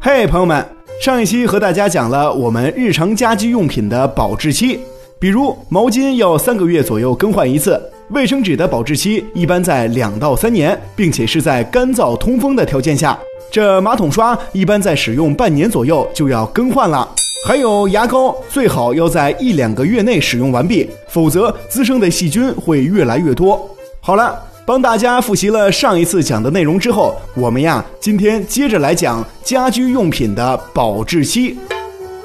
嘿，朋友们，上一期和大家讲了我们日常家居用品的保质期，比如毛巾要三个月左右更换一次，卫生纸的保质期一般在两到三年，并且是在干燥通风的条件下。这马桶刷一般在使用半年左右就要更换了。还有牙膏，最好要在一两个月内使用完毕，否则滋生的细菌会越来越多。好了，帮大家复习了上一次讲的内容之后，我们呀今天接着来讲家居用品的保质期。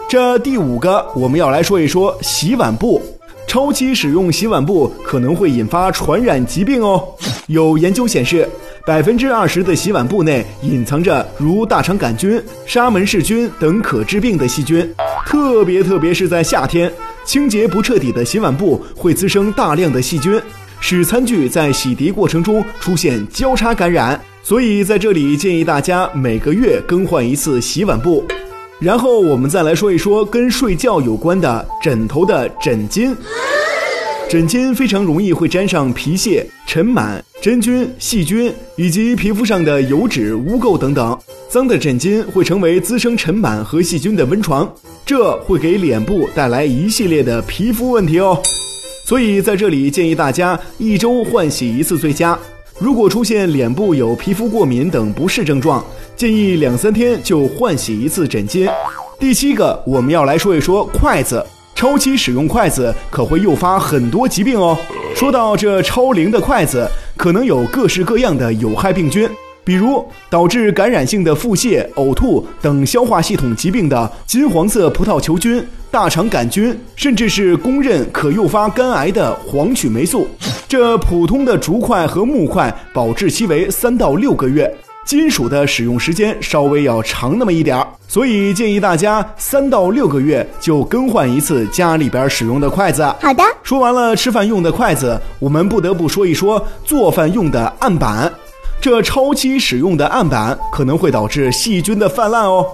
这第五个，我们要来说一说洗碗布。超期使用洗碗布可能会引发传染疾病哦。有研究显示。百分之二十的洗碗布内隐藏着如大肠杆菌、沙门氏菌等可致病的细菌，特别特别是在夏天，清洁不彻底的洗碗布会滋生大量的细菌，使餐具在洗涤过程中出现交叉感染。所以在这里建议大家每个月更换一次洗碗布。然后我们再来说一说跟睡觉有关的枕头的枕巾。枕巾非常容易会沾上皮屑、尘螨、真菌、细菌以及皮肤上的油脂、污垢等等。脏的枕巾会成为滋生尘螨和细菌的温床，这会给脸部带来一系列的皮肤问题哦。所以在这里建议大家一周换洗一次最佳。如果出现脸部有皮肤过敏等不适症状，建议两三天就换洗一次枕巾。第七个，我们要来说一说筷子。超期使用筷子可会诱发很多疾病哦。说到这超龄的筷子，可能有各式各样的有害病菌，比如导致感染性的腹泻、呕吐等消化系统疾病的金黄色葡萄球菌、大肠杆菌，甚至是公认可诱发肝癌的黄曲霉素。这普通的竹筷和木筷保质期为三到六个月。金属的使用时间稍微要长那么一点儿，所以建议大家三到六个月就更换一次家里边使用的筷子。好的，说完了吃饭用的筷子，我们不得不说一说做饭用的案板。这超期使用的案板可能会导致细菌的泛滥哦。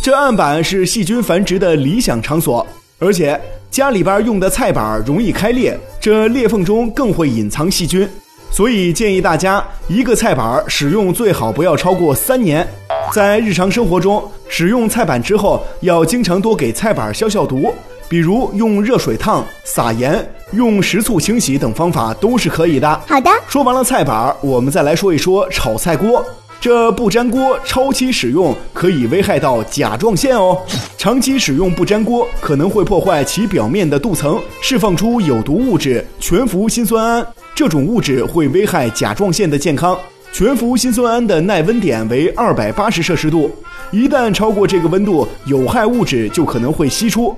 这案板是细菌繁殖的理想场所，而且家里边用的菜板容易开裂，这裂缝中更会隐藏细菌。所以建议大家，一个菜板使用最好不要超过三年。在日常生活中，使用菜板之后，要经常多给菜板消消毒，比如用热水烫、撒盐、用食醋清洗等方法都是可以的。好的，说完了菜板，我们再来说一说炒菜锅。这不粘锅超期使用可以危害到甲状腺哦。长期使用不粘锅可能会破坏其表面的镀层，释放出有毒物质全氟辛酸铵。这种物质会危害甲状腺的健康。全氟辛酸铵的耐温点为二百八十摄氏度，一旦超过这个温度，有害物质就可能会析出。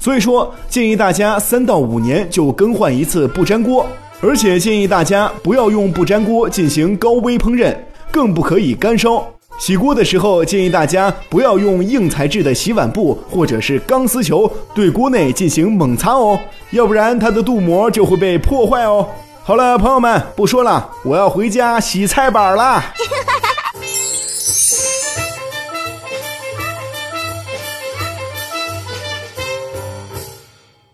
所以说，建议大家三到五年就更换一次不粘锅，而且建议大家不要用不粘锅进行高温烹饪，更不可以干烧。洗锅的时候，建议大家不要用硬材质的洗碗布或者是钢丝球对锅内进行猛擦哦，要不然它的镀膜就会被破坏哦。好了，朋友们，不说了，我要回家洗菜板了。